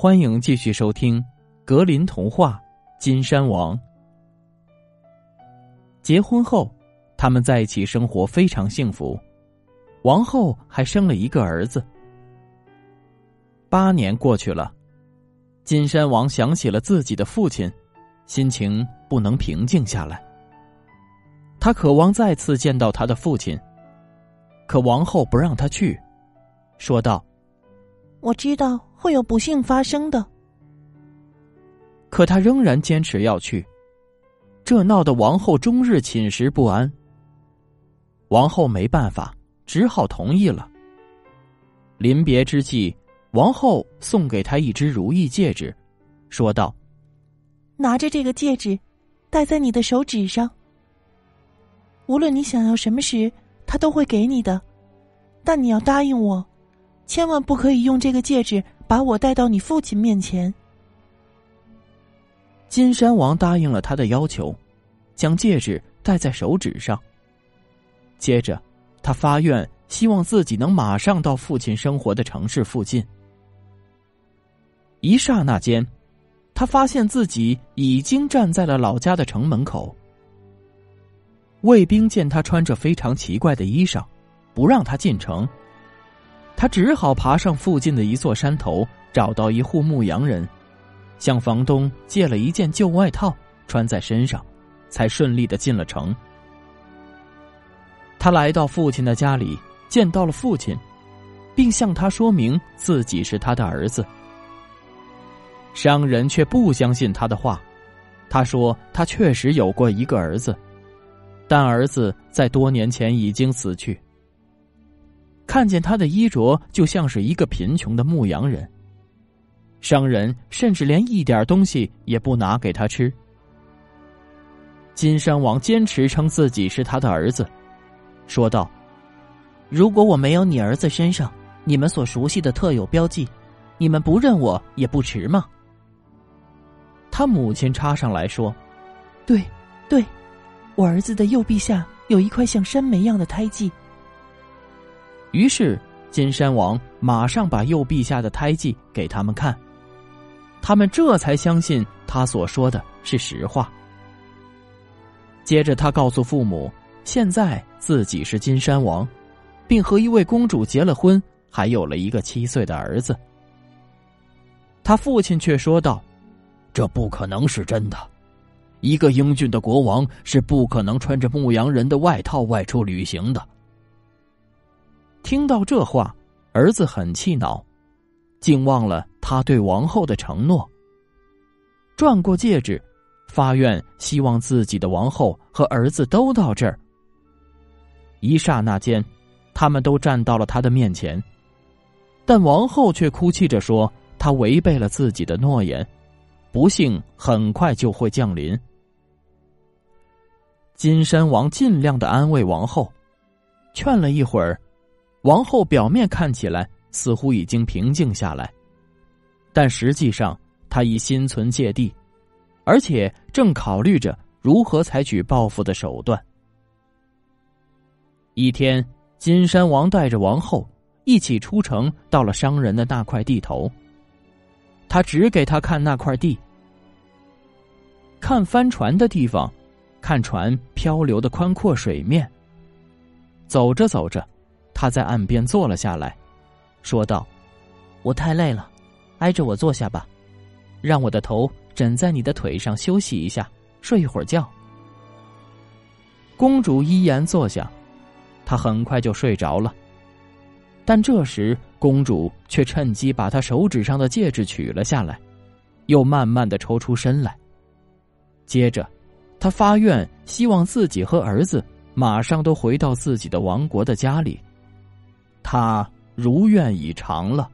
欢迎继续收听《格林童话·金山王》。结婚后，他们在一起生活非常幸福，王后还生了一个儿子。八年过去了，金山王想起了自己的父亲，心情不能平静下来。他渴望再次见到他的父亲，可王后不让他去，说道：“我知道会有不幸发生的。”可他仍然坚持要去，这闹得王后终日寝食不安。王后没办法，只好同意了。临别之际，王后送给他一只如意戒指，说道：“拿着这个戒指，戴在你的手指上。”无论你想要什么时，他都会给你的，但你要答应我，千万不可以用这个戒指把我带到你父亲面前。金山王答应了他的要求，将戒指戴在手指上。接着，他发愿，希望自己能马上到父亲生活的城市附近。一刹那间，他发现自己已经站在了老家的城门口。卫兵见他穿着非常奇怪的衣裳，不让他进城。他只好爬上附近的一座山头，找到一户牧羊人，向房东借了一件旧外套穿在身上，才顺利的进了城。他来到父亲的家里，见到了父亲，并向他说明自己是他的儿子。商人却不相信他的话，他说他确实有过一个儿子。但儿子在多年前已经死去。看见他的衣着，就像是一个贫穷的牧羊人。商人甚至连一点东西也不拿给他吃。金山王坚持称自己是他的儿子，说道：“如果我没有你儿子身上你们所熟悉的特有标记，你们不认我也不迟嘛？”他母亲插上来说：“对，对。”我儿子的右臂下有一块像山莓样的胎记。于是金山王马上把右臂下的胎记给他们看，他们这才相信他所说的是实话。接着他告诉父母，现在自己是金山王，并和一位公主结了婚，还有了一个七岁的儿子。他父亲却说道：“这不可能是真的。”一个英俊的国王是不可能穿着牧羊人的外套外出旅行的。听到这话，儿子很气恼，竟忘了他对王后的承诺。转过戒指，发愿希望自己的王后和儿子都到这儿。一刹那间，他们都站到了他的面前，但王后却哭泣着说：“她违背了自己的诺言，不幸很快就会降临。”金山王尽量的安慰王后，劝了一会儿，王后表面看起来似乎已经平静下来，但实际上她已心存芥蒂，而且正考虑着如何采取报复的手段。一天，金山王带着王后一起出城，到了商人的那块地头。他指给他看那块地，看帆船的地方。看船漂流的宽阔水面。走着走着，他在岸边坐了下来，说道：“我太累了，挨着我坐下吧，让我的头枕在你的腿上休息一下，睡一会儿觉。”公主依言坐下，她很快就睡着了。但这时，公主却趁机把她手指上的戒指取了下来，又慢慢的抽出身来，接着。他发愿，希望自己和儿子马上都回到自己的王国的家里。他如愿以偿了。